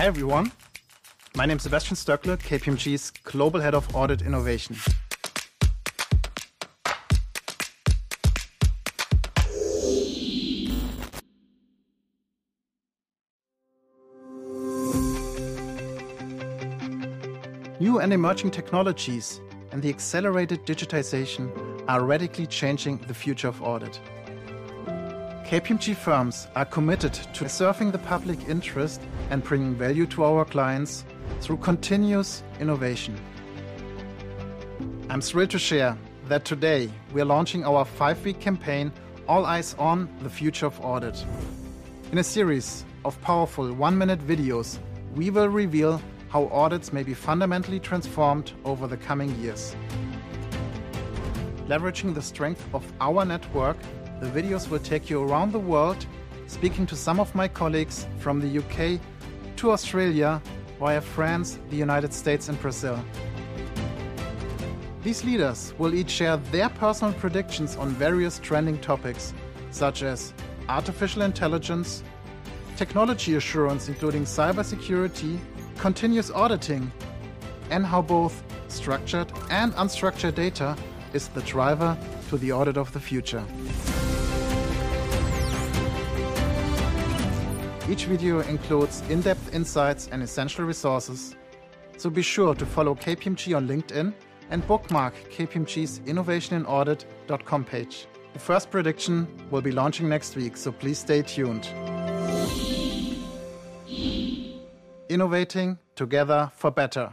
Hi everyone. My name is Sebastian Stöckle, KPMG's Global Head of Audit Innovation. New and emerging technologies and the accelerated digitization are radically changing the future of audit. KPMG firms are committed to serving the public interest and bringing value to our clients through continuous innovation. I'm thrilled to share that today we are launching our five week campaign, All Eyes on the Future of Audit. In a series of powerful one minute videos, we will reveal how audits may be fundamentally transformed over the coming years. Leveraging the strength of our network, the videos will take you around the world, speaking to some of my colleagues from the UK to Australia via France, the United States, and Brazil. These leaders will each share their personal predictions on various trending topics, such as artificial intelligence, technology assurance, including cybersecurity, continuous auditing, and how both structured and unstructured data is the driver to the audit of the future. Each video includes in depth insights and essential resources, so be sure to follow KPMG on LinkedIn and bookmark KPMG's innovationinaudit.com page. The first prediction will be launching next week, so please stay tuned. Innovating together for better.